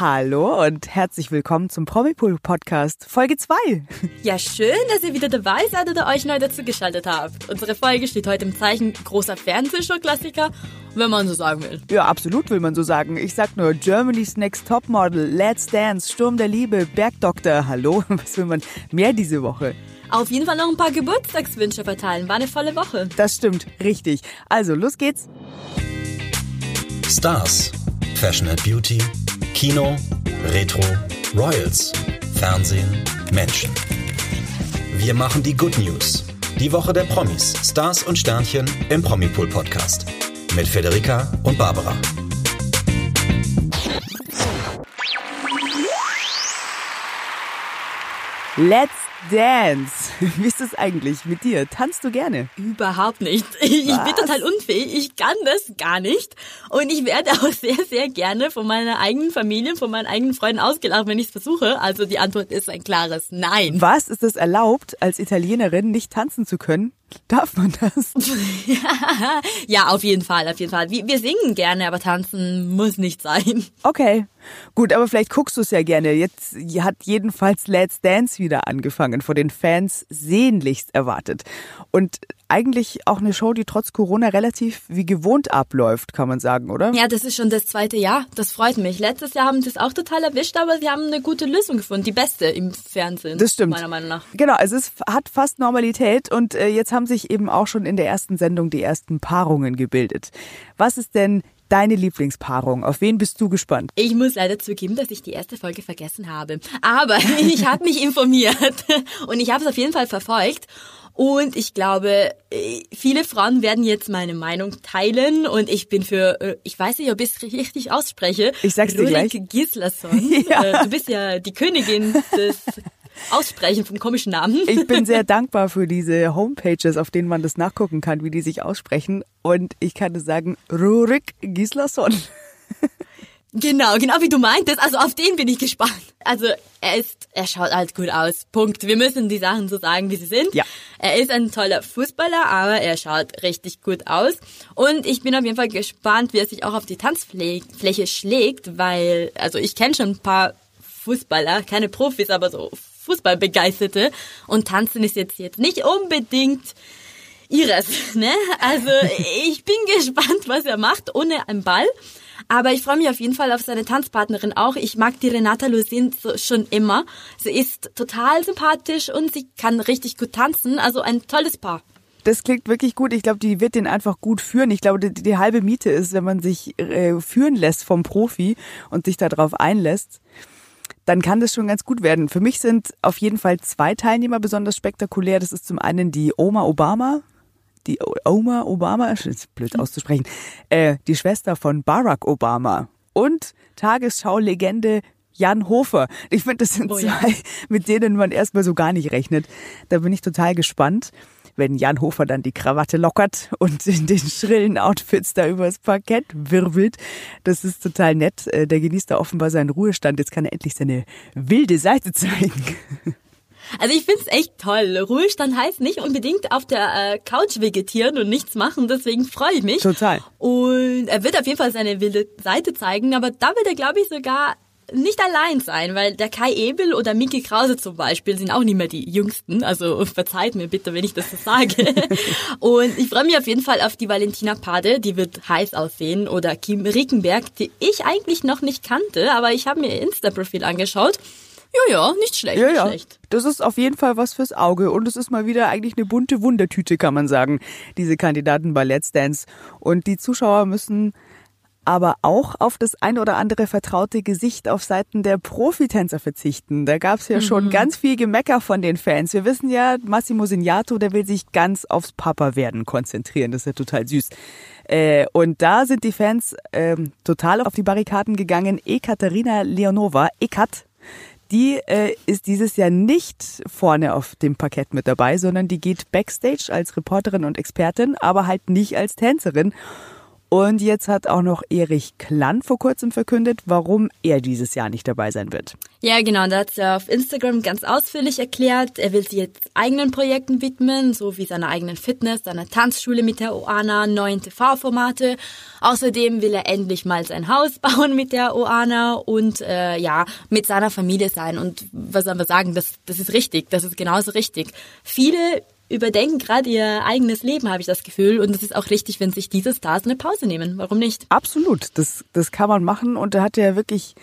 Hallo und herzlich willkommen zum Promipool Podcast Folge 2. Ja, schön, dass ihr wieder dabei seid oder euch neu dazugeschaltet habt. Unsere Folge steht heute im Zeichen großer Fernsehshow-Klassiker, wenn man so sagen will. Ja, absolut will man so sagen. Ich sag nur Germany's Next Topmodel, Let's Dance, Sturm der Liebe, Bergdoktor. Hallo, was will man mehr diese Woche? Auf jeden Fall noch ein paar Geburtstagswünsche verteilen. War eine volle Woche. Das stimmt, richtig. Also, los geht's. Stars, Fashion and Beauty, Kino, Retro, Royals, Fernsehen, Menschen. Wir machen die Good News. Die Woche der Promis, Stars und Sternchen im Promipool Podcast. Mit Federica und Barbara. Let's Dance. Wie ist es eigentlich mit dir? Tanzt du gerne? Überhaupt nicht. Ich Was? bin total unfähig. Ich kann das gar nicht. Und ich werde auch sehr, sehr gerne von meiner eigenen Familie, von meinen eigenen Freunden ausgelacht, wenn ich es versuche. Also die Antwort ist ein klares Nein. Was ist es erlaubt, als Italienerin nicht tanzen zu können? Darf man das? Ja, auf jeden Fall, auf jeden Fall. Wir, wir singen gerne, aber tanzen muss nicht sein. Okay. Gut, aber vielleicht guckst du es ja gerne. Jetzt hat jedenfalls Let's Dance wieder angefangen, vor den Fans sehnlichst erwartet. Und eigentlich auch eine Show, die trotz Corona relativ wie gewohnt abläuft, kann man sagen, oder? Ja, das ist schon das zweite Jahr. Das freut mich. Letztes Jahr haben sie es auch total erwischt, aber sie haben eine gute Lösung gefunden. Die beste im Fernsehen. Das stimmt. Meiner Meinung nach. Genau, also es hat fast Normalität und äh, jetzt haben sich eben auch schon in der ersten Sendung die ersten Paarungen gebildet. Was ist denn deine Lieblingspaarung? Auf wen bist du gespannt? Ich muss leider zugeben, dass ich die erste Folge vergessen habe. Aber ich habe mich informiert und ich habe es auf jeden Fall verfolgt. Und ich glaube, äh, viele Frauen werden jetzt meine Meinung teilen und ich bin für, äh, ich weiß nicht, ob ich es richtig ausspreche. Ich sag's dir Rurik gleich. Gislason. Ja. Äh, Du bist ja die Königin des Aussprechen vom komischen Namen. Ich bin sehr dankbar für diese Homepages, auf denen man das nachgucken kann, wie die sich aussprechen. Und ich kann nur sagen, Rurik Gislason. Genau, genau wie du meintest. Also auf den bin ich gespannt. Also er ist, er schaut halt gut aus. Punkt. Wir müssen die Sachen so sagen, wie sie sind. Ja. Er ist ein toller Fußballer, aber er schaut richtig gut aus. Und ich bin auf jeden Fall gespannt, wie er sich auch auf die Tanzfläche schlägt, weil, also ich kenne schon ein paar Fußballer, keine Profis, aber so Fußballbegeisterte. Und tanzen ist jetzt, jetzt nicht unbedingt ihres, ne? Also ich bin gespannt, was er macht ohne einen Ball. Aber ich freue mich auf jeden Fall auf seine Tanzpartnerin auch. Ich mag die Renata Lusin so schon immer. Sie ist total sympathisch und sie kann richtig gut tanzen. Also ein tolles Paar. Das klingt wirklich gut. Ich glaube, die wird den einfach gut führen. Ich glaube, die, die halbe Miete ist, wenn man sich äh, führen lässt vom Profi und sich darauf einlässt, dann kann das schon ganz gut werden. Für mich sind auf jeden Fall zwei Teilnehmer besonders spektakulär. Das ist zum einen die Oma Obama, die Oma Obama, ist blöd auszusprechen, äh, die Schwester von Barack Obama und Tagesschau-Legende Jan Hofer. Ich finde, das sind Oh zwei, ja. mit denen man erstmal so gar nicht rechnet. Da bin ich total gespannt, wenn Jan Hofer dann die Krawatte lockert und in den schrillen Outfits da übers Parkett wirbelt. Das ist total nett. Äh, Der genießt da offenbar seinen Ruhestand. Jetzt kann er endlich seine wilde Seite zeigen. Also ich find's echt toll. Ruhestand heißt nicht unbedingt auf der äh, Couch vegetieren und nichts machen. Deswegen freue ich mich. Total. Und er wird auf jeden Fall seine wilde Seite zeigen. Aber da wird er, glaube ich, sogar nicht allein sein, weil der Kai Ebel oder Miki Krause zum Beispiel sind auch nicht mehr die Jüngsten. Also verzeiht mir bitte, wenn ich das so sage. Und ich freue mich auf jeden Fall auf die Valentina Pade, die wird heiß aussehen. Oder Kim Rickenberg, die ich eigentlich noch nicht kannte, aber ich habe mir ihr Insta-Profil angeschaut. Ja, ja, nicht schlecht, Ja, nicht ja. schlecht. Das ist auf jeden Fall was fürs Auge. Und es ist mal wieder eigentlich eine bunte Wundertüte, kann man sagen, diese Kandidaten bei Let's Dance. Und die Zuschauer müssen aber auch auf das ein oder andere vertraute Gesicht auf Seiten der Profitänzer verzichten. Da gab's ja schon ganz viel Gemecker von den Fans. Wir wissen ja, Massimo Signato, der will sich ganz aufs Papa-Werden konzentrieren. Das ist ja total süß. Äh, und da sind die Fans ähm, total auf die Barrikaden gegangen. Ekaterina Leonova, Ekat, die äh, ist dieses Jahr nicht vorne auf dem Parkett mit dabei, sondern die geht backstage als Reporterin und Expertin, aber halt nicht als Tänzerin. Und jetzt hat auch noch Erich Klann vor kurzem verkündet, warum er dieses Jahr nicht dabei sein wird. Ja, genau. Da hat er auf Instagram ganz ausführlich erklärt, er will sich jetzt eigenen Projekten widmen, so wie seiner eigenen Fitness, seiner Tanzschule mit der Oana, neuen TV-Formate. Außerdem will er endlich mal sein Haus bauen mit der Oana und äh, ja, mit seiner Familie sein. Und was soll man sagen, das, das ist richtig, das ist genauso richtig. Viele überdenken gerade ihr eigenes Leben, habe ich das Gefühl. Und es ist auch richtig, wenn sich diese Stars eine Pause nehmen. Warum nicht? Absolut, das, das kann man machen. Und er hat ja wirklich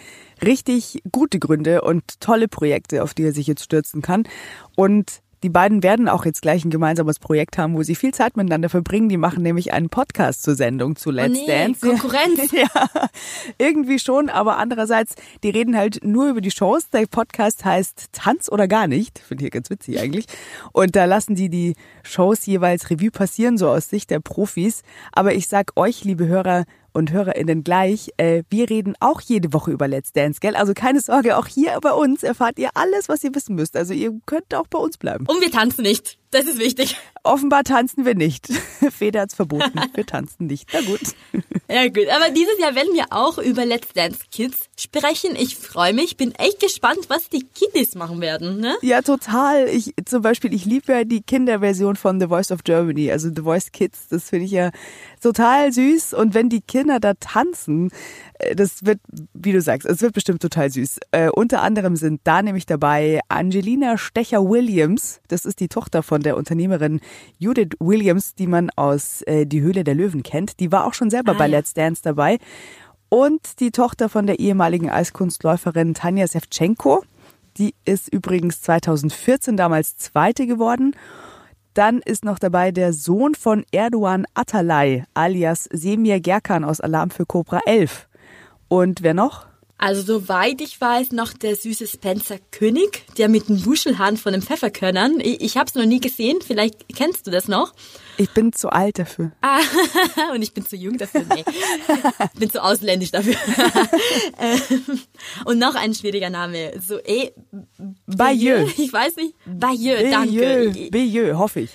richtig gute Gründe und tolle Projekte, auf die er sich jetzt stürzen kann. Und die beiden werden auch jetzt gleich ein gemeinsames Projekt haben, wo sie viel Zeit miteinander verbringen. Die machen nämlich einen Podcast zur Sendung zu Let's oh nee, Dance. Konkurrenz. Ja, irgendwie schon, aber andererseits, die reden halt nur über die Shows. Der Podcast heißt Tanz oder gar nicht. Finde ich ganz witzig eigentlich. Und da lassen die die Shows jeweils Revue passieren, so aus Sicht der Profis. Aber ich sag euch, liebe Hörer, und HörerInnen gleich. Äh, wir reden auch jede Woche über Let's Dance, gell? Also keine Sorge, auch hier bei uns erfahrt ihr alles, was ihr wissen müsst. Also ihr könnt auch bei uns bleiben. Und wir tanzen nicht. Das ist wichtig. Offenbar tanzen wir nicht. Feder hat's verboten. Wir tanzen nicht. Na gut. Ja gut, aber dieses Jahr werden wir auch über Let's Dance Kids sprechen. Ich freue mich, bin echt gespannt, was die Kiddies machen werden. Ne? Ja, total. Ich zum Beispiel, ich liebe ja die Kinderversion von The Voice of Germany, also The Voice Kids. Das finde ich ja total süß. Und wenn die Kinder da tanzen, äh, das wird, wie du sagst, es wird bestimmt total süß. Äh, unter anderem sind da nämlich dabei Angelina Stecher-Williams. Das ist die Tochter von der Unternehmerin Judith Williams, die man aus äh, Die Höhle der Löwen kennt. Die war auch schon selber ah, bei ja. Let's Dance dabei. Und die Tochter von der ehemaligen Eiskunstläuferin Tanja Sevchenko. Die ist übrigens 2014 damals Zweite geworden. Dann ist noch dabei der Sohn von Erdogan Atalay, alias Semir Gerkan aus Alarm für Cobra 11. Und wer noch? Also soweit ich weiß, noch der süße Spencer König, der mit dem Wuschelhahn von den Pfefferkörnern. Ich, ich habe es noch nie gesehen, vielleicht kennst du das noch. Ich bin zu alt dafür. Ah, und ich bin zu jung dafür. Nee. Ich bin zu ausländisch dafür. Ähm, und noch ein schwieriger Name. So, eh. Bayeux. Ich weiß nicht. Bayeux, danke. Bayeux, hoffe ich.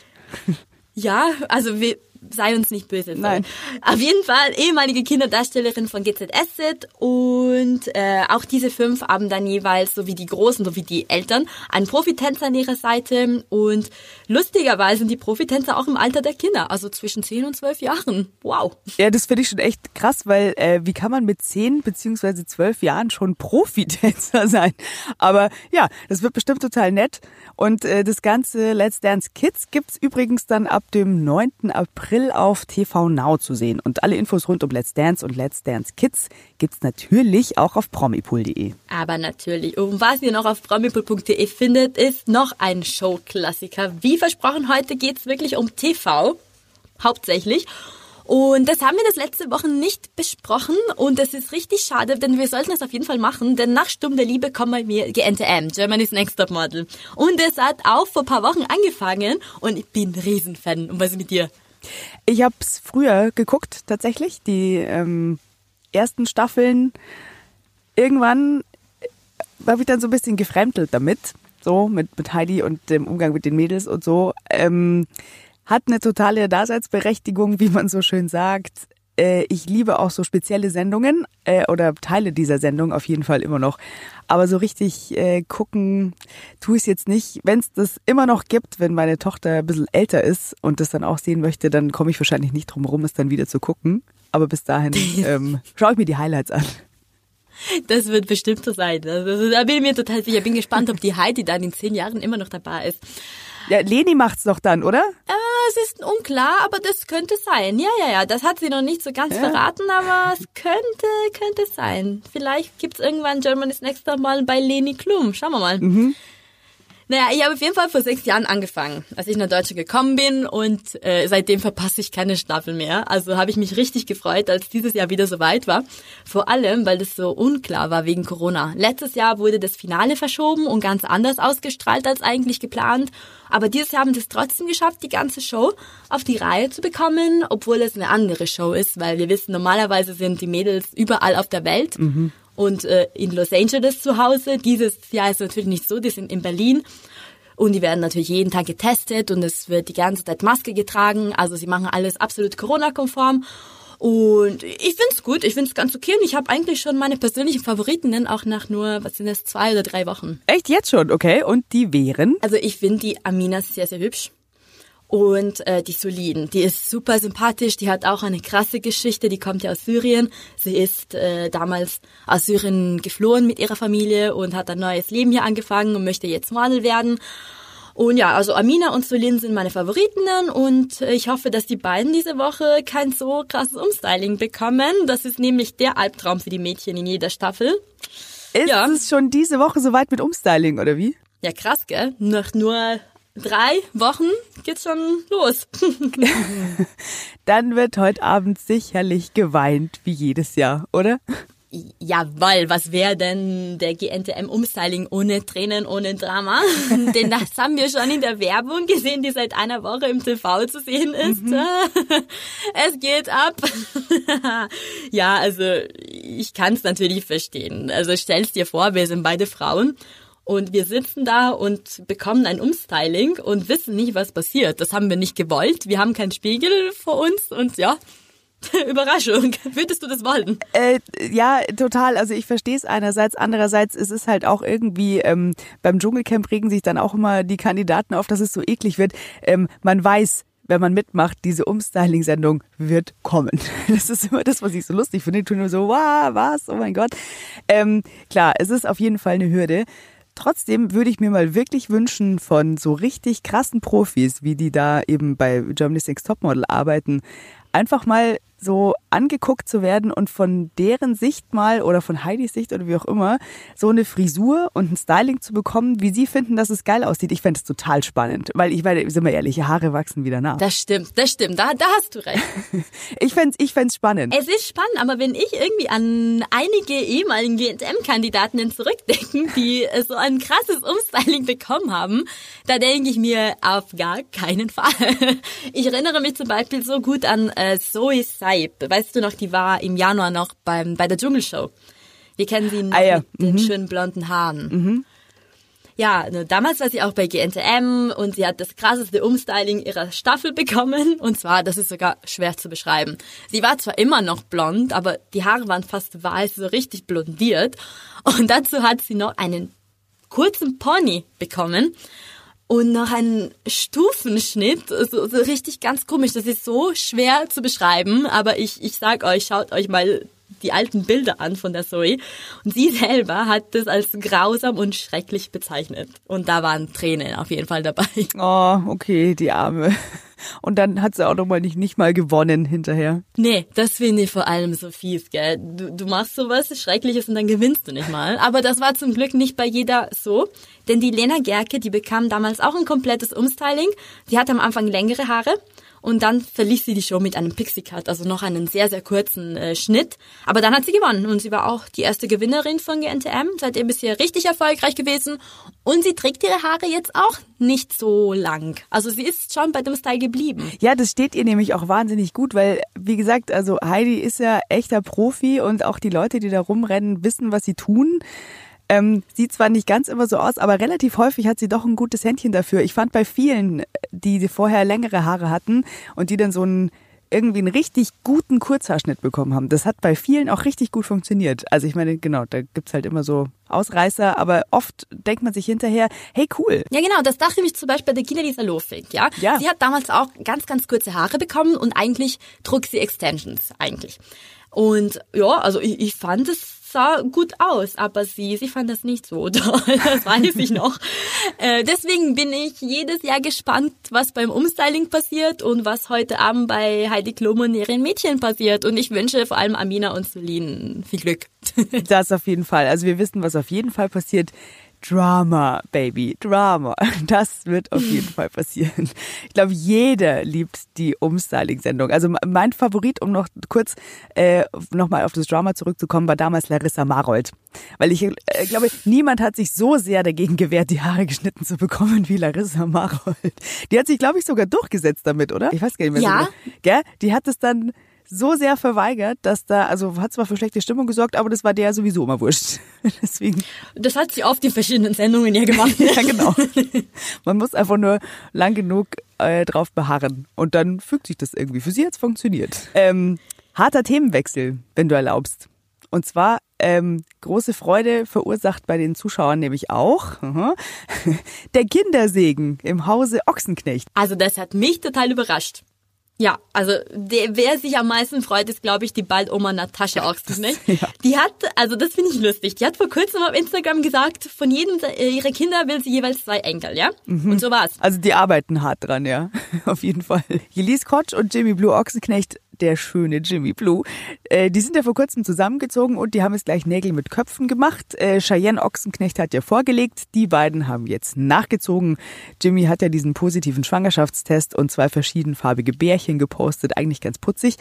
Ja, also wir, sei uns nicht böse. Nein. Auf jeden Fall ehemalige Kinderdarstellerin von GZSZ und äh, auch diese fünf haben dann jeweils, so wie die Großen, so wie die Eltern, einen Profitänzer an ihrer Seite und lustigerweise sind die Profitänzer auch im Alter der Kinder, also zwischen 10 und 12 Jahren. Wow. Ja, das finde ich schon echt krass, weil äh, wie kann man mit 10 beziehungsweise 12 Jahren schon Profitänzer sein? Aber ja, das wird bestimmt total nett und äh, das ganze Let's Dance Kids gibt's übrigens dann ab dem 9. April April auf TV Now zu sehen. Und alle Infos rund um Let's Dance und Let's Dance Kids gibt's natürlich auch auf promipool.de. Aber natürlich. Und was ihr noch auf promipool.de findet, ist noch ein Showklassiker. Wie versprochen, heute geht's wirklich um TV. Hauptsächlich. Und das haben wir das letzte Woche nicht besprochen und das ist richtig schade, denn wir sollten es auf jeden Fall machen, denn nach Sturm der Liebe kommt bei mir GNTM, Germany's Next Top Model. Und es hat auch vor ein paar Wochen angefangen und ich bin ein Riesenfan. Und was ist mit dir? Ich habe es früher geguckt, tatsächlich, die ähm, ersten Staffeln. Irgendwann habe ich dann so ein bisschen gefremdelt damit, so mit, mit Heidi und dem Umgang mit den Mädels und so. Ähm, hat eine totale Daseinsberechtigung, wie man so schön sagt. Äh, ich liebe auch so spezielle Sendungen äh, oder Teile dieser Sendung auf jeden Fall immer noch. Aber so richtig äh, gucken tue ich es jetzt nicht. Wenn es das immer noch gibt, wenn meine Tochter ein bisschen älter ist und das dann auch sehen möchte, dann komme ich wahrscheinlich nicht drum rum, es dann wieder zu gucken. Aber bis dahin ähm, schaue ich mir die Highlights an. Das wird bestimmt so sein. Also, da bin ich mir total sicher. Ich bin gespannt, ob die Heidi dann in zehn Jahren immer noch dabei ist. Ja, Leni macht's doch dann, oder? Äh, es ist unklar, aber das könnte sein. Ja, ja, ja. Das hat sie noch nicht so ganz ja. verraten, aber es könnte, könnte sein. Vielleicht gibt's irgendwann Germany's Next Mal bei Leni Klum. Schauen wir mal. Mhm. Naja, ich habe auf jeden Fall vor sechs Jahren angefangen, als ich nach Deutschland gekommen bin und äh, seitdem verpasse ich keine Staffel mehr. Also habe ich mich richtig gefreut, als dieses Jahr wieder so weit war. Vor allem, weil das so unklar war wegen Corona. Letztes Jahr wurde das Finale verschoben und ganz anders ausgestrahlt als eigentlich geplant. Aber dieses Jahr haben sie es trotzdem geschafft, die ganze Show auf die Reihe zu bekommen, obwohl es eine andere Show ist, weil wir wissen, normalerweise sind die Mädels überall auf der Welt. Mhm und äh, in Los Angeles zu Hause. Dieses Jahr ist natürlich nicht so, die sind in Berlin. Und die werden natürlich jeden Tag getestet und es wird die ganze Zeit Maske getragen. Also sie machen alles absolut Corona-konform. Und ich find's gut, ich find's ganz okay und ich habe eigentlich schon meine persönlichen Favoritinnen auch nach nur, was sind das, zwei oder drei Wochen. Echt jetzt schon, okay? Und die wären? Also ich finde die Amina sehr, sehr hübsch. Und äh, die Solin, die ist super sympathisch, die hat auch eine krasse Geschichte, die kommt ja aus Syrien. Sie ist äh, damals aus Syrien geflohen mit ihrer Familie und hat ein neues Leben hier angefangen und möchte jetzt Model werden. Und ja, also Amina und Solin sind meine Favoritinnen und ich hoffe, dass die beiden diese Woche kein so krasses Umstyling bekommen. Das ist nämlich der Albtraum für die Mädchen in jeder Staffel. Ist ja. es schon diese Woche soweit mit Umstyling oder wie? Ja, krass, gell? Nach nur drei Wochen geht's schon los. Dann wird heute Abend sicherlich geweint, wie jedes Jahr, oder? Jawoll, was wäre denn der GNTM-Umstyling ohne Tränen, ohne Drama? Denn das haben wir schon in der Werbung gesehen, die seit einer Woche im TV zu sehen ist. Mhm. Es geht ab. ja, also ich kann es natürlich verstehen. Also stell's dir vor, wir sind beide Frauen und wir sitzen da und bekommen ein Umstyling und wissen nicht, was passiert. Das haben wir nicht gewollt. Wir haben keinen Spiegel vor uns und ja, Überraschung. Würdest du das wollen? Äh, ja, total. Also ich verstehe es einerseits. Andererseits ist es halt auch irgendwie, ähm, beim Dschungelcamp regen sich dann auch immer die Kandidaten auf, dass es so eklig wird. Ähm, man weiß, wenn man mitmacht, diese Umstyling-Sendung wird kommen. Das ist immer das, was ich so lustig finde. Ich tue nur so, wow, was? Oh mein Gott. Ähm, klar, es ist auf jeden Fall eine Hürde. Trotzdem würde ich mir mal wirklich wünschen von so richtig krassen Profis, wie die da eben bei Germany's Next Topmodel arbeiten, einfach mal so angeguckt zu werden und von deren Sicht mal oder von Heidis Sicht oder wie auch immer so eine Frisur und ein Styling zu bekommen, wie sie finden, dass es geil aussieht. Ich fände es total spannend, weil ich meine, sind wir ehrlich, Haare wachsen wieder nach. Das stimmt, das stimmt, da, da hast du recht. ich fände ich fänd's spannend. Es ist spannend, aber wenn ich irgendwie an einige ehemaligen GNTM-Kandidatinnen zurückdenke, die so ein krasses Umstyling bekommen haben, da denke ich mir auf gar keinen Fall. Ich erinnere mich zum Beispiel so gut an äh, Zoe Seib. Weißt du noch, die war im Januar noch beim, bei der Dschungelshow. Wir kennen sie noch ah, ja. mit den mhm. schönen blonden Haaren. Mhm. Ja, ne, damals war sie auch bei GNTM und sie hat das krasseste Umstyling ihrer Staffel bekommen. Und zwar, das ist sogar schwer zu beschreiben. Sie war zwar immer noch blond, aber die Haare waren fast weiß, so richtig blondiert. Und dazu hat sie noch einen kurzen Pony bekommen und noch einen Stufenschnitt, so, so richtig ganz komisch. Das ist so schwer zu beschreiben, aber ich, ich sag euch, schaut euch mal die alten Bilder an von der Zoe. Und sie selber hat das als grausam und schrecklich bezeichnet. Und da waren Tränen auf jeden Fall dabei. Oh, okay, die Arme. Und dann hat sie auch nochmal nicht, nicht mal gewonnen hinterher. Nee, das finde ich vor allem so fies, gell. Du, du machst sowas Schreckliches und dann gewinnst du nicht mal. Aber das war zum Glück nicht bei jeder so. Denn die Lena Gerke, die bekam damals auch ein komplettes Umstyling. Die hatte am Anfang längere Haare und dann verließ sie die Show mit einem Pixie Cut, also noch einen sehr, sehr kurzen äh, Schnitt. Aber dann hat sie gewonnen und sie war auch die erste Gewinnerin von GNTM, seitdem bisher richtig erfolgreich gewesen. Und sie trägt ihre Haare jetzt auch nicht so lang. Also sie ist schon bei dem Style geblieben. Ja, das steht ihr nämlich auch wahnsinnig gut, weil, wie gesagt, also Heidi ist ja echter Profi und auch die Leute, die da rumrennen, wissen, was sie tun. Ähm, sieht zwar nicht ganz immer so aus, aber relativ häufig hat sie doch ein gutes Händchen dafür. Ich fand bei vielen, die vorher längere Haare hatten und die dann so einen irgendwie einen richtig guten Kurzhaarschnitt bekommen haben. Das hat bei vielen auch richtig gut funktioniert. Also ich meine, genau, da gibt's halt immer so Ausreißer, aber oft denkt man sich hinterher, hey cool. Ja genau, das dachte ich zum Beispiel bei der Gina Lisa Lofik, ja? ja. Sie hat damals auch ganz, ganz kurze Haare bekommen und eigentlich trug sie Extensions eigentlich. Und ja, also ich, ich fand es sah gut aus, aber sie, sie fand das nicht so toll, das weiß ich noch. Äh, deswegen bin ich jedes Jahr gespannt, was beim Umstyling passiert und was heute Abend bei Heidi Klum und ihren Mädchen passiert. Und ich wünsche vor allem Amina und Celine viel Glück. Das auf jeden Fall. Also wir wissen, was auf jeden Fall passiert. Drama, Baby, Drama. Das wird auf jeden Fall passieren. Ich glaube, jeder liebt die Umstyling-Sendung. Also mein Favorit, um noch kurz äh, nochmal auf das Drama zurückzukommen, war damals Larissa Marold. Weil ich äh, glaube, niemand hat sich so sehr dagegen gewehrt, die Haare geschnitten zu bekommen wie Larissa Marold. Die hat sich, glaube ich, sogar durchgesetzt damit, oder? Ich weiß gar nicht mehr. Ja. So gell? Die hat es dann so sehr verweigert, dass da, also hat zwar für schlechte Stimmung gesorgt, aber das war der sowieso immer wurscht. Deswegen. Das hat sie auf die verschiedenen Sendungen ja gemacht. ja, genau. Man muss einfach nur lang genug äh, drauf beharren und dann fügt sich das irgendwie. Für sie hat's funktioniert. Ähm, Harter Themenwechsel, wenn du erlaubst. Und zwar ähm, große Freude verursacht bei den Zuschauern nämlich auch der Kindersegen im Hause Ochsenknecht. Also das hat mich total überrascht. Ja, also der, wer sich am meisten freut, ist, glaube ich, die bald Oma Natascha Ochsenknecht. Ja. Die hat, also das finde ich lustig, die hat vor kurzem auf Instagram gesagt, von jedem ihrer Kinder will sie jeweils zwei Enkel, ja? Mhm. Und so war's. Also die arbeiten hart dran, ja, auf jeden Fall. Jelise Kotsch und Jimmy Blue Ochsenknecht der schöne Jimmy Blue. Äh, die sind ja vor kurzem zusammengezogen und die haben es gleich Nägel mit Köpfen gemacht. Äh, Cheyenne Ochsenknecht hat ja vorgelegt, die beiden haben jetzt nachgezogen. Jimmy hat ja diesen positiven Schwangerschaftstest und zwei verschiedenfarbige Bärchen gepostet, eigentlich ganz putzig.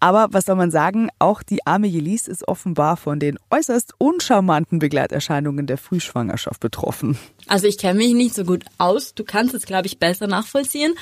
Aber was soll man sagen, auch die arme Jelis ist offenbar von den äußerst uncharmanten Begleiterscheinungen der Frühschwangerschaft betroffen. Also ich kenne mich nicht so gut aus. Du kannst es, glaube ich, besser nachvollziehen.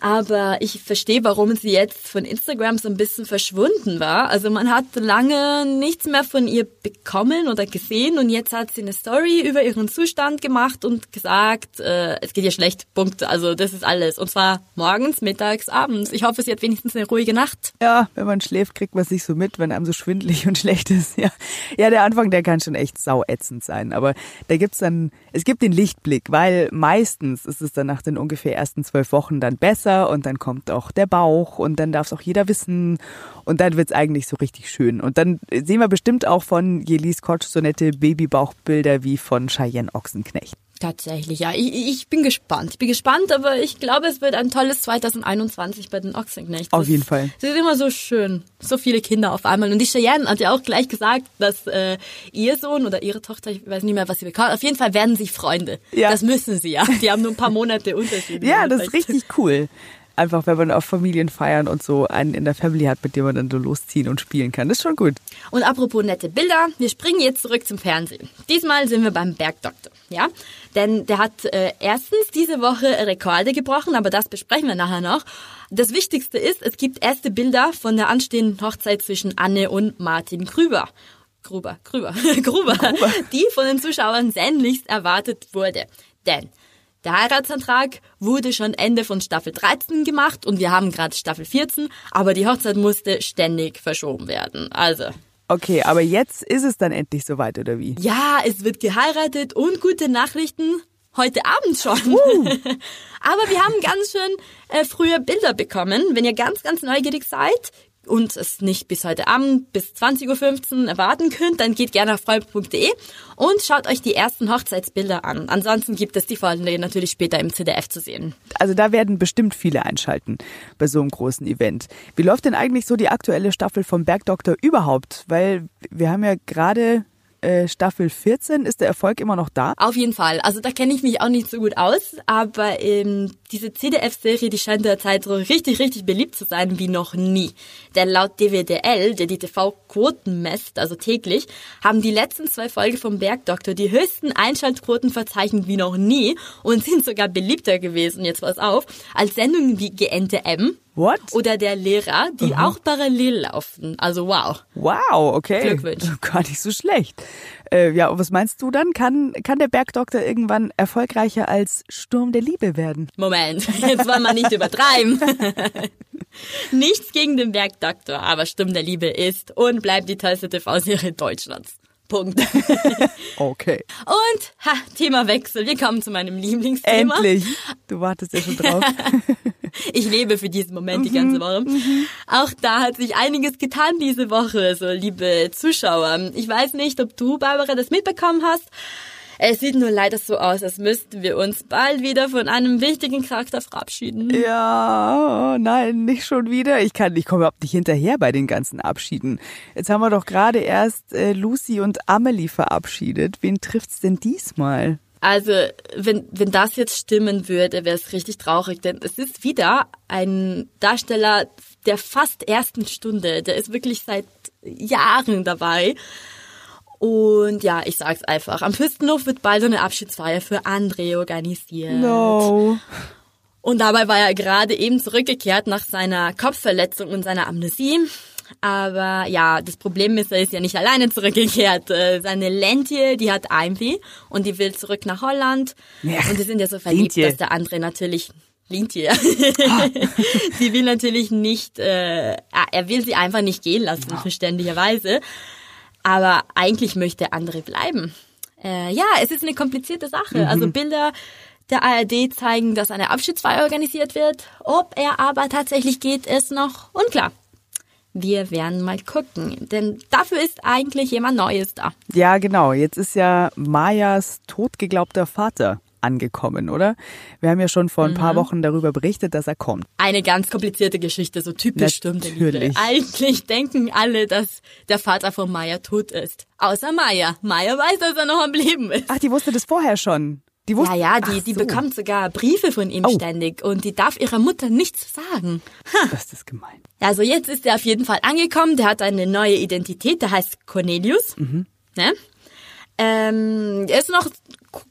Aber ich verstehe, warum sie jetzt von Instagram so ein bisschen verschwunden war. Also man hat lange nichts mehr von ihr bekommen oder gesehen und jetzt hat sie eine Story über ihren Zustand gemacht und gesagt, äh, es geht ihr schlecht, Punkt. Also das ist alles. Und zwar morgens, mittags, abends. Ich hoffe, sie hat wenigstens eine ruhige Nacht. Ja, wenn man schläft, kriegt man sich so mit, wenn einem so schwindlig und schlecht ist. Ja, ja der Anfang, der kann schon echt sauätzend sein. Aber da gibt's dann, es gibt den Lichtblick, weil meistens ist es dann nach den ungefähr ersten zwölf Wochen dann besser Wasser und dann kommt auch der Bauch und dann darf es auch jeder wissen und dann wird es eigentlich so richtig schön. Und dann sehen wir bestimmt auch von Jelis Kotsch so nette Babybauchbilder wie von Cheyenne Ochsenknecht. Tatsächlich, ja. Ich, ich bin gespannt. Ich bin gespannt, aber ich glaube, es wird ein tolles 2021 bei den Ochsenknechts. Auf jeden Fall. Es ist immer so schön. So viele Kinder auf einmal. Und die Cheyenne hat ja auch gleich gesagt, dass äh, ihr Sohn oder ihre Tochter, ich weiß nicht mehr, was sie bekommt, auf jeden Fall werden sie Freunde. Ja. Das müssen sie, ja. Die haben nur ein paar Monate Unterschied. ja, das ist richtig cool einfach, wenn man auf Familienfeiern und so einen in der Family hat, mit dem man dann so losziehen und spielen kann. Das ist schon gut. Und apropos nette Bilder, wir springen jetzt zurück zum Fernsehen. Diesmal sind wir beim Bergdoktor, ja? Denn der hat äh, erstens diese Woche Rekorde gebrochen, aber das besprechen wir nachher noch. Das Wichtigste ist, es gibt erste Bilder von der anstehenden Hochzeit zwischen Anne und Martin Grüber. Gruber, Grüber, Gruber, Gruber, die von den Zuschauern sehnlichst erwartet wurde. Denn der Heiratsantrag wurde schon Ende von Staffel 13 gemacht und wir haben gerade Staffel 14, aber die Hochzeit musste ständig verschoben werden. Also. Okay, aber jetzt ist es dann endlich soweit, oder wie? Ja, es wird geheiratet und gute Nachrichten. Heute Abend schon. Uh. aber wir haben ganz schön äh, frühe Bilder bekommen. Wenn ihr ganz, ganz neugierig seid, und es nicht bis heute Abend bis 20.15 Uhr erwarten könnt, dann geht gerne auf freund.de und schaut euch die ersten Hochzeitsbilder an. Ansonsten gibt es die Folge natürlich später im CDF zu sehen. Also da werden bestimmt viele einschalten bei so einem großen Event. Wie läuft denn eigentlich so die aktuelle Staffel vom Bergdoktor überhaupt? Weil wir haben ja gerade äh, Staffel 14. Ist der Erfolg immer noch da? Auf jeden Fall. Also da kenne ich mich auch nicht so gut aus, aber ähm, diese CDF-Serie, die scheint derzeit so richtig, richtig beliebt zu sein wie noch nie. Denn laut DWDL, der die TV-Quoten messt, also täglich, haben die letzten zwei Folgen vom Bergdoktor die höchsten Einschaltquoten verzeichnet wie noch nie und sind sogar beliebter gewesen, jetzt pass auf, als Sendungen wie Geente M What? Oder der Lehrer, die mhm. auch parallel laufen. Also wow. Wow, okay. Glückwunsch. Gar nicht so schlecht. Äh, ja, und was meinst du dann? Kann, kann der Bergdoktor irgendwann erfolgreicher als Sturm der Liebe werden? Moment, jetzt wollen wir nicht übertreiben. Nichts gegen den Bergdoktor, aber Sturm der Liebe ist und bleibt die tollste TV-Serie Deutschlands. Punkt. okay. Und ha, Themawechsel. Wir kommen zu meinem Lieblingsthema. Endlich. Du wartest ja schon drauf. ich lebe für diesen Moment die ganze mhm, Woche. Mhm. Auch da hat sich einiges getan diese Woche, so liebe Zuschauer. Ich weiß nicht, ob du, Barbara, das mitbekommen hast. Es sieht nur leider so aus, als müssten wir uns bald wieder von einem wichtigen Charakter verabschieden. Ja, nein, nicht schon wieder. Ich kann, ich komme überhaupt nicht hinterher bei den ganzen Abschieden. Jetzt haben wir doch gerade erst äh, Lucy und Amelie verabschiedet. Wen trifft's denn diesmal? Also, wenn, wenn das jetzt stimmen würde, wäre es richtig traurig, denn es ist wieder ein Darsteller der fast ersten Stunde. Der ist wirklich seit Jahren dabei. Und ja, ich sag's einfach. Am Fürstenhof wird bald eine Abschiedsfeier für André organisiert. No. Und dabei war er gerade eben zurückgekehrt nach seiner Kopfverletzung und seiner Amnesie. Aber ja, das Problem ist, er ist ja nicht alleine zurückgekehrt. Äh, seine Lentje, die hat Ivy und die will zurück nach Holland. Ja, und die sind ja so verliebt, dass der andere natürlich Lintje. sie will natürlich nicht, äh, er will sie einfach nicht gehen lassen, ja. verständlicherweise. Aber eigentlich möchte andere bleiben. Äh, ja, es ist eine komplizierte Sache. Mhm. Also Bilder der ARD zeigen, dass eine Abschiedsfeier organisiert wird. Ob er aber tatsächlich geht, ist noch unklar. Wir werden mal gucken, denn dafür ist eigentlich jemand Neues da. Ja, genau. Jetzt ist ja Mayas totgeglaubter Vater angekommen, oder? Wir haben ja schon vor ein paar mhm. Wochen darüber berichtet, dass er kommt. Eine ganz komplizierte Geschichte, so typisch Natürlich. Eigentlich denken alle, dass der Vater von Maya tot ist. Außer Maya. Maya weiß, dass er noch am Leben ist. Ach, die wusste das vorher schon. Die wusste, ja, ja, die, die so. bekommt sogar Briefe von ihm oh. ständig und die darf ihrer Mutter nichts sagen. Ha. Das ist gemein. Also jetzt ist er auf jeden Fall angekommen, der hat eine neue Identität, der heißt Cornelius. Mhm. Ne? Ähm, er ist noch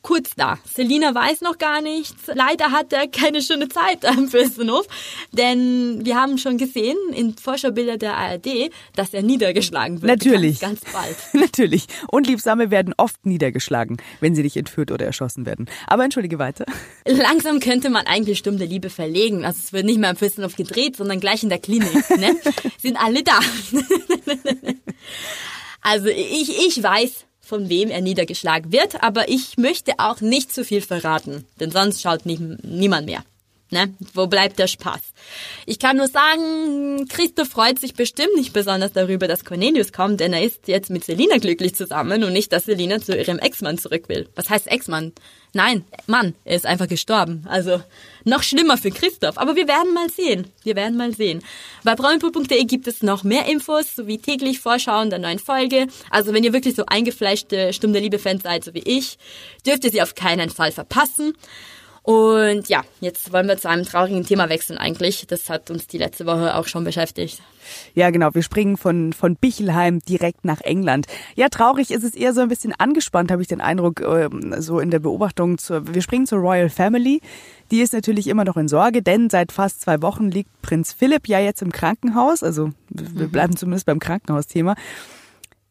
kurz da. Selina weiß noch gar nichts. Leider hat er keine schöne Zeit am Fürstenhof, denn wir haben schon gesehen in Forscherbilder der ARD, dass er niedergeschlagen wird. Natürlich. Ganz, ganz bald. Natürlich. Unliebsame werden oft niedergeschlagen, wenn sie nicht entführt oder erschossen werden. Aber entschuldige weiter. Langsam könnte man eigentlich Stumm der Liebe verlegen. Also es wird nicht mehr am Fürstenhof gedreht, sondern gleich in der Klinik. Ne? Sind alle da. also ich, ich weiß, von wem er niedergeschlagen wird, aber ich möchte auch nicht zu viel verraten, denn sonst schaut nie, niemand mehr. Ne? Wo bleibt der Spaß? Ich kann nur sagen, Christoph freut sich bestimmt nicht besonders darüber, dass Cornelius kommt, denn er ist jetzt mit Selina glücklich zusammen und nicht, dass Selina zu ihrem Ex-Mann zurück will. Was heißt Ex-Mann? Nein, Mann, er ist einfach gestorben. Also noch schlimmer für Christoph. Aber wir werden mal sehen. Wir werden mal sehen. Bei braunpool.de gibt es noch mehr Infos sowie täglich Vorschauen der neuen Folge. Also wenn ihr wirklich so eingefleischte Stunde Liebe-Fans seid, so wie ich, dürft ihr sie auf keinen Fall verpassen. Und ja, jetzt wollen wir zu einem traurigen Thema wechseln eigentlich. Das hat uns die letzte Woche auch schon beschäftigt. Ja, genau. Wir springen von, von Bichelheim direkt nach England. Ja, traurig ist es eher so ein bisschen angespannt, habe ich den Eindruck, ähm, so in der Beobachtung. Zur, wir springen zur Royal Family. Die ist natürlich immer noch in Sorge, denn seit fast zwei Wochen liegt Prinz Philipp ja jetzt im Krankenhaus. Also wir mhm. bleiben zumindest beim Krankenhausthema.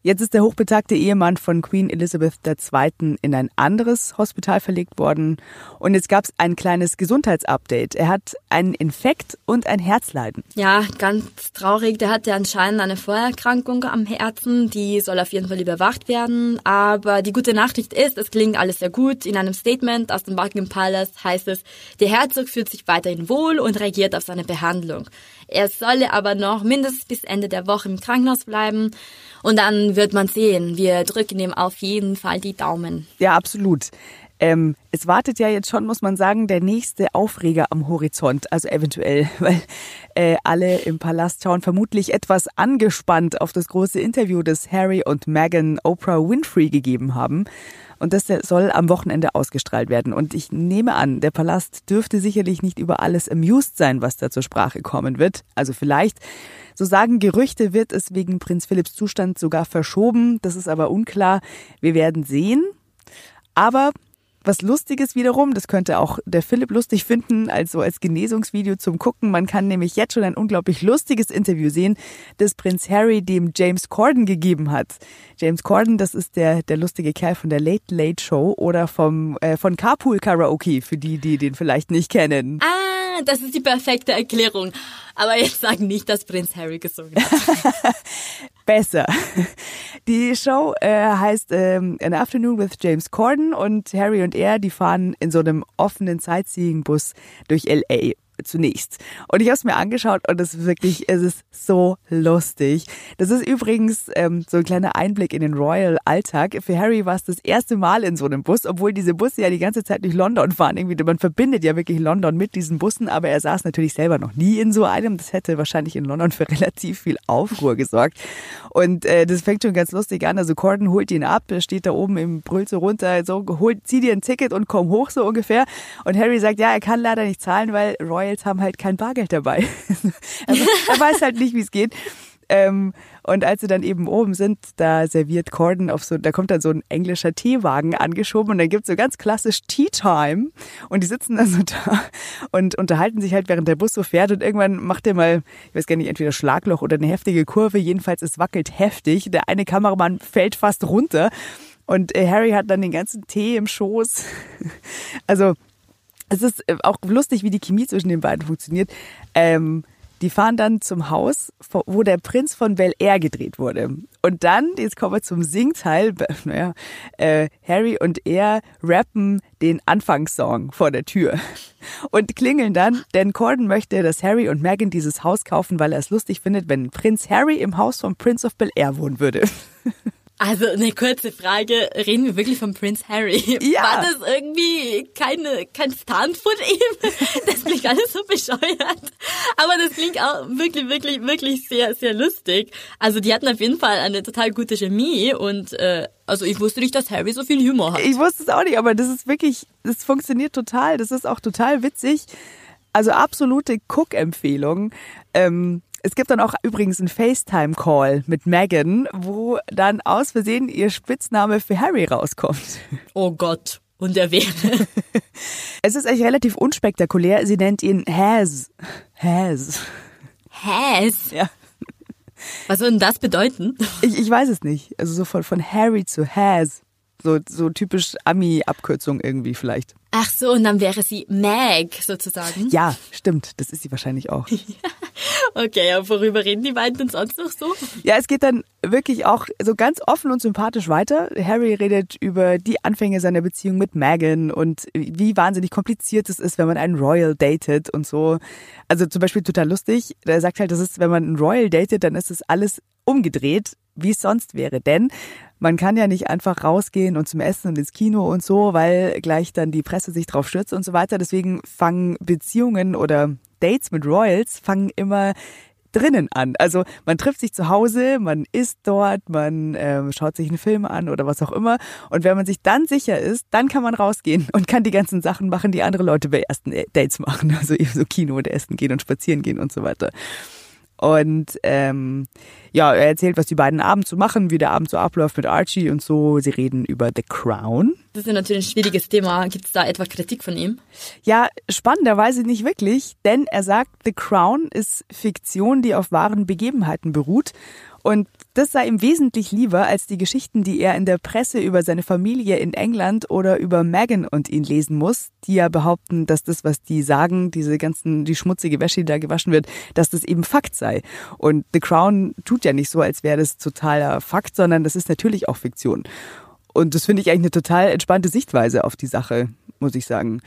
Jetzt ist der hochbetagte Ehemann von Queen Elizabeth II. in ein anderes Hospital verlegt worden. Und jetzt gab es ein kleines Gesundheitsupdate. Er hat einen Infekt und ein Herzleiden. Ja, ganz traurig. Der hatte anscheinend eine Vorerkrankung am Herzen. Die soll auf jeden Fall überwacht werden. Aber die gute Nachricht ist, es klingt alles sehr gut. In einem Statement aus dem Buckingham Palace heißt es, der Herzog fühlt sich weiterhin wohl und reagiert auf seine Behandlung. Er solle aber noch mindestens bis Ende der Woche im Krankenhaus bleiben. Und dann wird man sehen. Wir drücken ihm auf jeden Fall die Daumen. Ja, absolut. Ähm, es wartet ja jetzt schon, muss man sagen, der nächste Aufreger am Horizont. Also eventuell, weil äh, alle im Palast schauen vermutlich etwas angespannt auf das große Interview, das Harry und Meghan Oprah Winfrey gegeben haben. Und das soll am Wochenende ausgestrahlt werden. Und ich nehme an, der Palast dürfte sicherlich nicht über alles amused sein, was da zur Sprache kommen wird. Also vielleicht, so sagen Gerüchte, wird es wegen Prinz Philipps Zustand sogar verschoben. Das ist aber unklar. Wir werden sehen. Aber was Lustiges wiederum, das könnte auch der Philipp lustig finden, also als Genesungsvideo zum Gucken. Man kann nämlich jetzt schon ein unglaublich lustiges Interview sehen, das Prinz Harry dem James Corden gegeben hat. James Corden, das ist der, der lustige Kerl von der Late Late Show oder vom, äh, von Carpool Karaoke, für die, die den vielleicht nicht kennen. Ah, das ist die perfekte Erklärung. Aber jetzt sagen nicht, dass Prinz Harry gesungen hat. Besser. Die Show äh, heißt ähm, An Afternoon with James Corden und Harry und er, die fahren in so einem offenen Sightseeing-Bus durch LA zunächst. Und ich habe es mir angeschaut und es ist wirklich, es ist so lustig. Das ist übrigens ähm, so ein kleiner Einblick in den Royal-Alltag. Für Harry war es das erste Mal in so einem Bus, obwohl diese Busse ja die ganze Zeit durch London fahren. Irgendwie, man verbindet ja wirklich London mit diesen Bussen, aber er saß natürlich selber noch nie in so einem. Das hätte wahrscheinlich in London für relativ viel Aufruhr gesorgt. Und äh, das fängt schon ganz lustig an. Also Corden holt ihn ab, er steht da oben im Brüll so runter, so holt, zieh dir ein Ticket und komm hoch so ungefähr. Und Harry sagt, ja, er kann leider nicht zahlen, weil Royal Royals haben halt kein Bargeld dabei. also er weiß halt nicht, wie es geht. Ähm, und als sie dann eben oben sind, da serviert Corden auf so, da kommt dann so ein englischer Teewagen angeschoben und dann gibt's so ganz klassisch Tea Time und die sitzen dann so da und unterhalten sich halt, während der Bus so fährt und irgendwann macht er mal, ich weiß gar nicht, entweder Schlagloch oder eine heftige Kurve, jedenfalls es wackelt heftig. Der eine Kameramann fällt fast runter und äh, Harry hat dann den ganzen Tee im Schoß. Also Es ist äh, auch lustig, wie die Chemie zwischen den beiden funktioniert. Ähm, die fahren dann zum Haus, wo der Prinz von Bel Air gedreht wurde. Und dann, jetzt kommen wir zum Singteil, naja, äh, Harry und er rappen den Anfangssong vor der Tür und klingeln dann, denn Corden möchte, dass Harry und Meghan dieses Haus kaufen, weil er es lustig findet, wenn Prinz Harry im Haus vom Prince of Bel Air wohnen würde. Also eine kurze Frage, reden wir wirklich von Prince Harry? Ja. War das irgendwie keine, kein Stunt von ihm? Das klingt alles so bescheuert. Aber das klingt auch wirklich, wirklich, wirklich sehr, sehr lustig. Also die hatten auf jeden Fall eine total gute Chemie und äh, also ich wusste nicht, dass Harry so viel Humor hat. Ich wusste es auch nicht, aber das ist wirklich, das funktioniert total. Das ist auch total witzig. Also absolute Cook-Empfehlung. Ähm, es gibt dann auch übrigens einen FaceTime-Call mit Megan, wo dann aus Versehen ihr Spitzname für Harry rauskommt. Oh Gott. Und er wäre. es ist eigentlich relativ unspektakulär. Sie nennt ihn Has. Has. Has? Ja. Was soll denn das bedeuten? Ich, ich weiß es nicht. Also so von, von Harry zu Has. So, so typisch Ami-Abkürzung irgendwie vielleicht. Ach so, und dann wäre sie Meg sozusagen. Ja, stimmt. Das ist sie wahrscheinlich auch. okay, aber worüber reden die beiden denn sonst noch so? Ja, es geht dann wirklich auch so ganz offen und sympathisch weiter. Harry redet über die Anfänge seiner Beziehung mit Meghan und wie wahnsinnig kompliziert es ist, wenn man einen Royal datet und so. Also zum Beispiel total lustig. Er sagt halt, das ist, wenn man einen Royal datet, dann ist es alles umgedreht, wie es sonst wäre. Denn man kann ja nicht einfach rausgehen und zum Essen und ins Kino und so, weil gleich dann die Presse sich drauf stürzt und so weiter. Deswegen fangen Beziehungen oder Dates mit Royals fangen immer drinnen an. Also man trifft sich zu Hause, man isst dort, man äh, schaut sich einen Film an oder was auch immer. Und wenn man sich dann sicher ist, dann kann man rausgehen und kann die ganzen Sachen machen, die andere Leute bei ersten Dates machen. Also eben so Kino und Essen gehen und spazieren gehen und so weiter. Und ähm, ja, er erzählt, was die beiden abends so machen, wie der Abend so abläuft mit Archie und so. Sie reden über The Crown. Das ist natürlich ein schwieriges Thema. Gibt es da etwa Kritik von ihm? Ja, spannenderweise nicht wirklich, denn er sagt, The Crown ist Fiktion, die auf wahren Begebenheiten beruht. Und das sei ihm wesentlich lieber als die Geschichten, die er in der Presse über seine Familie in England oder über Meghan und ihn lesen muss, die ja behaupten, dass das, was die sagen, diese ganzen, die schmutzige Wäsche, die da gewaschen wird, dass das eben Fakt sei. Und The Crown tut ja nicht so, als wäre das totaler Fakt, sondern das ist natürlich auch Fiktion. Und das finde ich eigentlich eine total entspannte Sichtweise auf die Sache, muss ich sagen.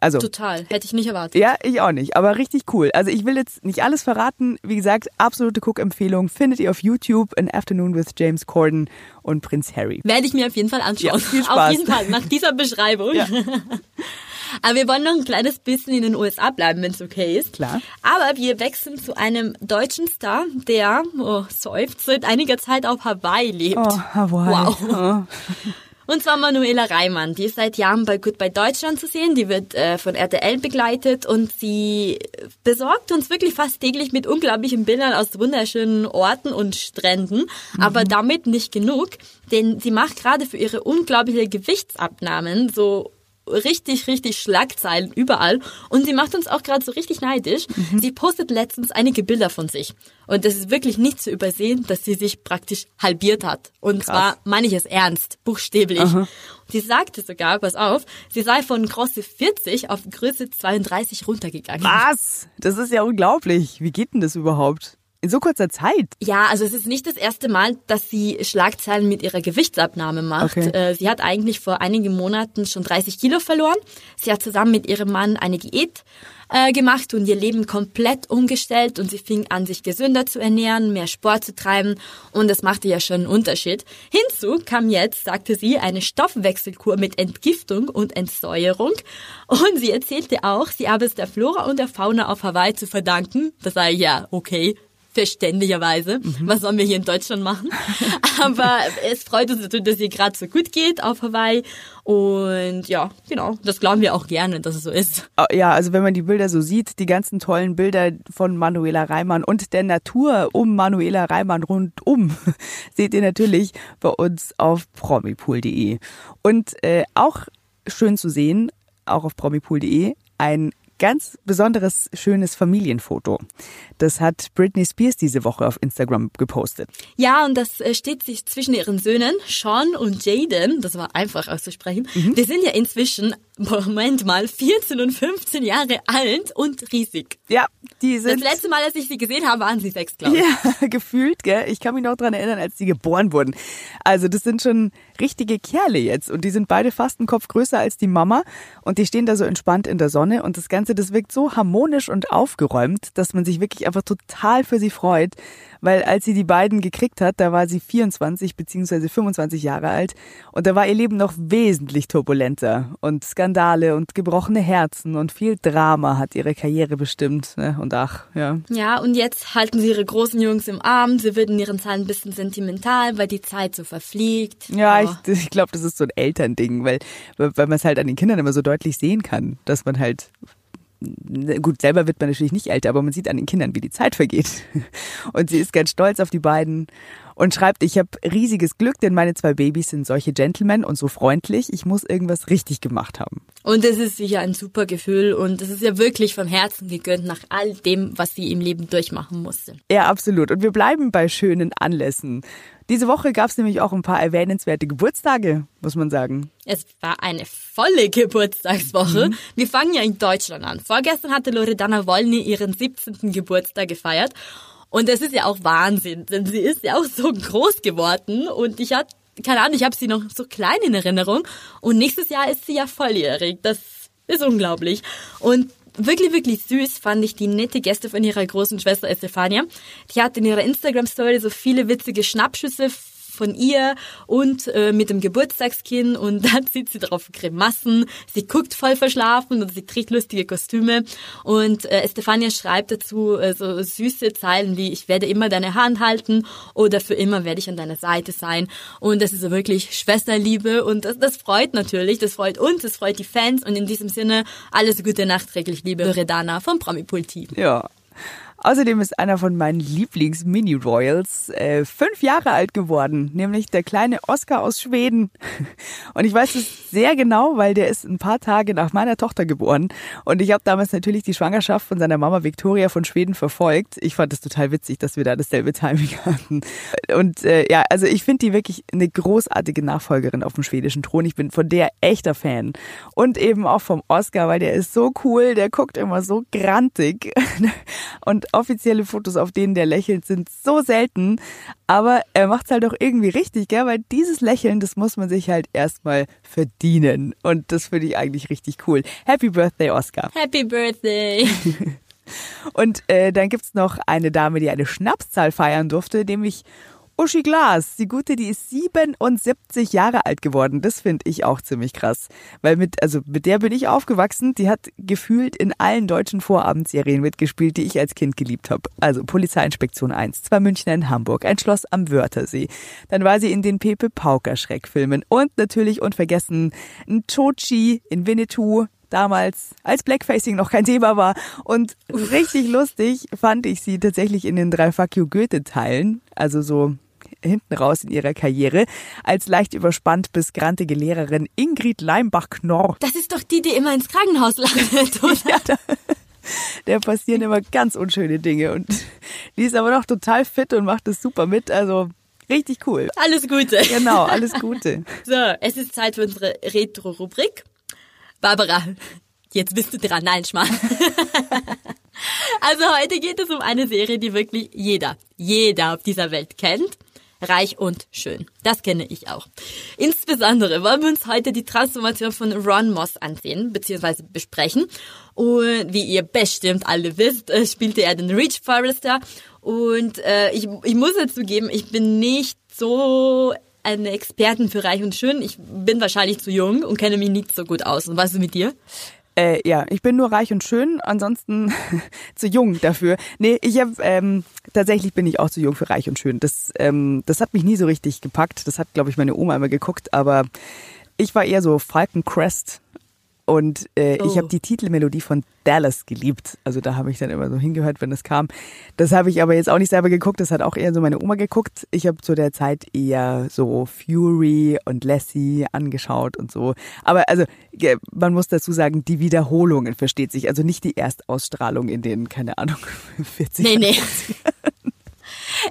Also total, hätte ich nicht erwartet. Ja, ich auch nicht, aber richtig cool. Also ich will jetzt nicht alles verraten. Wie gesagt, absolute Cook-Empfehlung findet ihr auf YouTube An Afternoon with James Corden und Prinz Harry. Werde ich mir auf jeden Fall anschauen. Ja, viel Spaß. Auf jeden Fall nach dieser Beschreibung. Ja. Aber wir wollen noch ein kleines bisschen in den USA bleiben, wenn es okay ist. Klar. Aber wir wechseln zu einem deutschen Star, der, oh, seufzt, seit einiger Zeit auf Hawaii lebt. Oh, Hawaii. Wow. Oh. Und zwar Manuela Reimann, die ist seit Jahren bei Goodbye Deutschland zu sehen. Die wird äh, von RTL begleitet und sie besorgt uns wirklich fast täglich mit unglaublichen Bildern aus wunderschönen Orten und Stränden. Mhm. Aber damit nicht genug, denn sie macht gerade für ihre unglaubliche Gewichtsabnahmen so richtig, richtig Schlagzeilen überall. Und sie macht uns auch gerade so richtig neidisch. Mhm. Sie postet letztens einige Bilder von sich. Und es ist wirklich nicht zu übersehen, dass sie sich praktisch halbiert hat. Und Krass. zwar meine ich es ernst, buchstäblich. Aha. Sie sagte sogar, pass auf, sie sei von Größe 40 auf Größe 32 runtergegangen. Was? Das ist ja unglaublich. Wie geht denn das überhaupt? In so kurzer Zeit? Ja, also es ist nicht das erste Mal, dass sie Schlagzeilen mit ihrer Gewichtsabnahme macht. Okay. Äh, sie hat eigentlich vor einigen Monaten schon 30 Kilo verloren. Sie hat zusammen mit ihrem Mann eine Diät äh, gemacht und ihr Leben komplett umgestellt und sie fing an, sich gesünder zu ernähren, mehr Sport zu treiben und das machte ja schon einen Unterschied. Hinzu kam jetzt, sagte sie, eine Stoffwechselkur mit Entgiftung und Entsäuerung und sie erzählte auch, sie habe es der Flora und der Fauna auf Hawaii zu verdanken. Das sei ja okay, verständlicherweise. Mhm. Was sollen wir hier in Deutschland machen? Aber es freut uns natürlich, dass ihr gerade so gut geht auf Hawaii. Und ja, genau, das glauben wir auch gerne, dass es so ist. Ah, ja, also wenn man die Bilder so sieht, die ganzen tollen Bilder von Manuela Reimann und der Natur um Manuela Reimann rundum, seht ihr natürlich bei uns auf promipool.de. Und äh, auch schön zu sehen, auch auf promipool.de, ein ganz besonderes, schönes Familienfoto. Das hat Britney Spears diese Woche auf Instagram gepostet. Ja, und das äh, steht sich zwischen ihren Söhnen, Sean und Jaden, das war einfach auszusprechen. Mhm. Wir sind ja inzwischen Moment mal, 14 und 15 Jahre alt und riesig. Ja, die sind. Das letzte Mal, als ich sie gesehen habe, waren sie sechs, glaube ich. Ja, gefühlt, gell? Ich kann mich noch dran erinnern, als die geboren wurden. Also, das sind schon richtige Kerle jetzt. Und die sind beide fast einen Kopf größer als die Mama. Und die stehen da so entspannt in der Sonne. Und das Ganze, das wirkt so harmonisch und aufgeräumt, dass man sich wirklich einfach total für sie freut. Weil als sie die beiden gekriegt hat, da war sie 24 beziehungsweise 25 Jahre alt. Und da war ihr Leben noch wesentlich turbulenter. Und Skandale und gebrochene Herzen und viel Drama hat ihre Karriere bestimmt. Ne? Und ach, ja. Ja, und jetzt halten sie ihre großen Jungs im Arm. Sie wird in ihren Zahlen ein bisschen sentimental, weil die Zeit so verfliegt. Ja, ich, ich glaube, das ist so ein Elternding, weil, weil man es halt an den Kindern immer so deutlich sehen kann, dass man halt gut, selber wird man natürlich nicht älter, aber man sieht an den Kindern, wie die Zeit vergeht. Und sie ist ganz stolz auf die beiden und schreibt, ich habe riesiges Glück, denn meine zwei Babys sind solche Gentlemen und so freundlich. Ich muss irgendwas richtig gemacht haben. Und es ist sicher ein super Gefühl und es ist ja wirklich vom Herzen gegönnt nach all dem, was sie im Leben durchmachen musste. Ja, absolut. Und wir bleiben bei schönen Anlässen. Diese Woche gab es nämlich auch ein paar erwähnenswerte Geburtstage, muss man sagen. Es war eine volle Geburtstagswoche. Mhm. Wir fangen ja in Deutschland an. Vorgestern hatte Loredana Wolny ihren 17. Geburtstag gefeiert. Und das ist ja auch Wahnsinn, denn sie ist ja auch so groß geworden und ich hatte, keine Ahnung, ich habe sie noch so klein in Erinnerung und nächstes Jahr ist sie ja volljährig. Das ist unglaublich. Und wirklich, wirklich süß fand ich die nette Gäste von ihrer großen Schwester Estefania. Die hat in ihrer Instagram-Story so viele witzige Schnappschüsse von ihr und äh, mit dem Geburtstagskind und dann sieht sie drauf Grimassen, sie guckt voll verschlafen und sie trägt lustige Kostüme und äh, Stefania schreibt dazu äh, so süße Zeilen wie ich werde immer deine Hand halten oder für immer werde ich an deiner Seite sein und das ist so wirklich Schwesterliebe und das, das freut natürlich, das freut uns, das freut die Fans und in diesem Sinne alles Gute nachträglich, liebe Loredana vom Promi Team. Ja. Außerdem ist einer von meinen Lieblings-Mini-Royals äh, fünf Jahre alt geworden, nämlich der kleine Oscar aus Schweden. Und ich weiß es sehr genau, weil der ist ein paar Tage nach meiner Tochter geboren. Und ich habe damals natürlich die Schwangerschaft von seiner Mama Victoria von Schweden verfolgt. Ich fand es total witzig, dass wir da dasselbe Timing hatten. Und äh, ja, also ich finde die wirklich eine großartige Nachfolgerin auf dem schwedischen Thron. Ich bin von der echter Fan. Und eben auch vom Oscar, weil der ist so cool, der guckt immer so grantig. Und offizielle Fotos, auf denen der lächelt, sind so selten. Aber er macht es halt auch irgendwie richtig, gell? Weil dieses Lächeln, das muss man sich halt erstmal verdienen. Und das finde ich eigentlich richtig cool. Happy Birthday, Oscar. Happy Birthday. Und äh, dann gibt's noch eine Dame, die eine Schnapszahl feiern durfte, nämlich Uschi Glas, die gute, die ist 77 Jahre alt geworden. Das finde ich auch ziemlich krass. Weil mit, also mit der bin ich aufgewachsen. Die hat gefühlt in allen deutschen Vorabendserien mitgespielt, die ich als Kind geliebt habe. Also Polizeiinspektion 1, zwei Münchner in Hamburg, ein Schloss am Wörthersee. Dann war sie in den Pepe Pauker Schreckfilmen und natürlich unvergessen ein Chochi in Winnetou, damals, als Blackfacing noch kein Thema war. Und richtig lustig fand ich sie tatsächlich in den drei Fuck You Goethe Teilen. Also so hinten raus in ihrer Karriere als leicht überspannt bis grantige Lehrerin Ingrid Leimbach-Knorr. Das ist doch die, die immer ins Krankenhaus landet, oder? ja, da, der passieren immer ganz unschöne Dinge und die ist aber noch total fit und macht es super mit. Also richtig cool. Alles Gute. Genau, alles Gute. So, es ist Zeit für unsere Retro-Rubrik. Barbara, jetzt bist du dran. Nein, Schmarrn. also heute geht es um eine Serie, die wirklich jeder, jeder auf dieser Welt kennt. Reich und schön. Das kenne ich auch. Insbesondere wollen wir uns heute die Transformation von Ron Moss ansehen, beziehungsweise besprechen. Und wie ihr bestimmt alle wisst, äh, spielte er den Reach Forrester. Und äh, ich, ich muss dazu geben, ich bin nicht so eine Expertin für Reich und Schön. Ich bin wahrscheinlich zu jung und kenne mich nicht so gut aus. Und was ist mit dir? Äh, ja, ich bin nur reich und schön, ansonsten zu jung dafür. Nee, ich habe ähm, tatsächlich bin ich auch zu jung für reich und schön. Das, ähm, das hat mich nie so richtig gepackt. Das hat, glaube ich, meine Oma immer geguckt, aber ich war eher so Falcon Crest und äh, oh. ich habe die Titelmelodie von Dallas geliebt. Also da habe ich dann immer so hingehört, wenn es kam. Das habe ich aber jetzt auch nicht selber geguckt. Das hat auch eher so meine Oma geguckt. Ich habe zu der Zeit eher so Fury und Lassie angeschaut und so. Aber also man muss dazu sagen, die Wiederholungen versteht sich. Also nicht die Erstausstrahlung in den, keine Ahnung, 40 Nee, nee.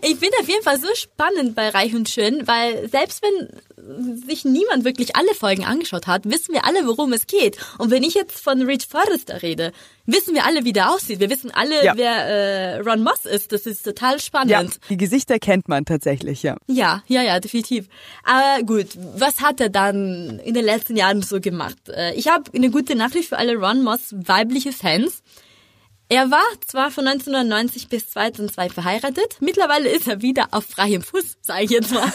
Ich finde auf jeden Fall so spannend bei Reich und Schön, weil selbst wenn sich niemand wirklich alle Folgen angeschaut hat, wissen wir alle, worum es geht. Und wenn ich jetzt von Reed Forrester rede, wissen wir alle, wie der aussieht. Wir wissen alle, ja. wer äh, Ron Moss ist. Das ist total spannend. Ja, die Gesichter kennt man tatsächlich, ja. Ja, ja, ja, definitiv. Aber gut, was hat er dann in den letzten Jahren so gemacht? Äh, ich habe eine gute Nachricht für alle Ron Moss weibliche Fans. Er war zwar von 1990 bis 2002 verheiratet, mittlerweile ist er wieder auf freiem Fuß, sage ich jetzt mal.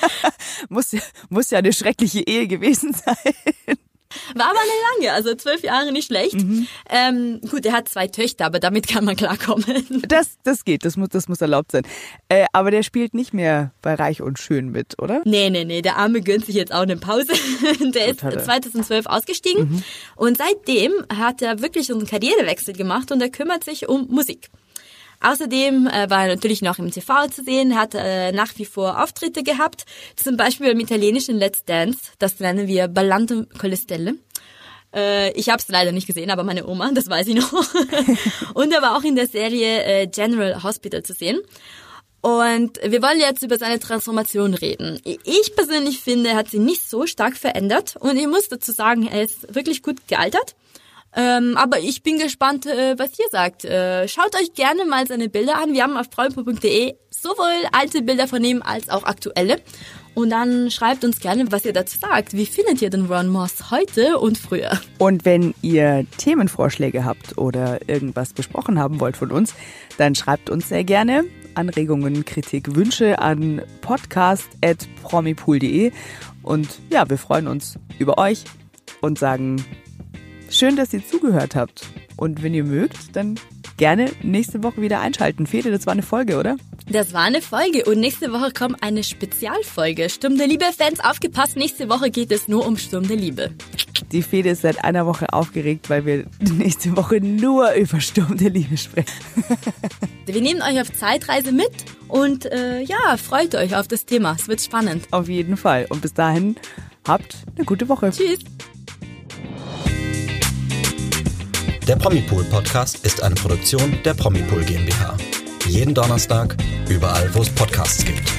muss, muss ja eine schreckliche Ehe gewesen sein. War aber eine lange, also zwölf Jahre nicht schlecht. Mhm. Ähm, gut, er hat zwei Töchter, aber damit kann man klarkommen. Das, das geht, das muss, das muss erlaubt sein. Äh, aber der spielt nicht mehr bei Reich und Schön mit, oder? Nee, nee, nee, der Arme gönnt sich jetzt auch eine Pause. der ist 2012 ausgestiegen mhm. und seitdem hat er wirklich einen Karrierewechsel gemacht und er kümmert sich um Musik. Außerdem äh, war er natürlich noch im TV zu sehen, hat äh, nach wie vor Auftritte gehabt, zum Beispiel im italienischen Let's Dance, das nennen wir Ballante con. Äh, ich habe es leider nicht gesehen, aber meine Oma, das weiß ich noch. Und er war auch in der Serie äh, General Hospital zu sehen. Und wir wollen jetzt über seine Transformation reden. Ich persönlich finde, er hat sie nicht so stark verändert und ich muss dazu sagen, er ist wirklich gut gealtert. Ähm, aber ich bin gespannt, äh, was ihr sagt. Äh, schaut euch gerne mal seine Bilder an. Wir haben auf frauenpo.de sowohl alte Bilder von ihm als auch aktuelle. Und dann schreibt uns gerne, was ihr dazu sagt. Wie findet ihr den Ron Moss heute und früher? Und wenn ihr Themenvorschläge habt oder irgendwas besprochen haben wollt von uns, dann schreibt uns sehr gerne Anregungen, Kritik, Wünsche an podcast.promipool.de. Und ja, wir freuen uns über euch und sagen Schön, dass ihr zugehört habt. Und wenn ihr mögt, dann gerne nächste Woche wieder einschalten. Fede, das war eine Folge, oder? Das war eine Folge und nächste Woche kommt eine Spezialfolge. Sturm der Liebe-Fans, aufgepasst, nächste Woche geht es nur um Sturm der Liebe. Die Fede ist seit einer Woche aufgeregt, weil wir nächste Woche nur über Sturm der Liebe sprechen. wir nehmen euch auf Zeitreise mit und äh, ja, freut euch auf das Thema. Es wird spannend. Auf jeden Fall. Und bis dahin, habt eine gute Woche. Tschüss. Der Promipool Podcast ist eine Produktion der Promipool GmbH. Jeden Donnerstag, überall, wo es Podcasts gibt.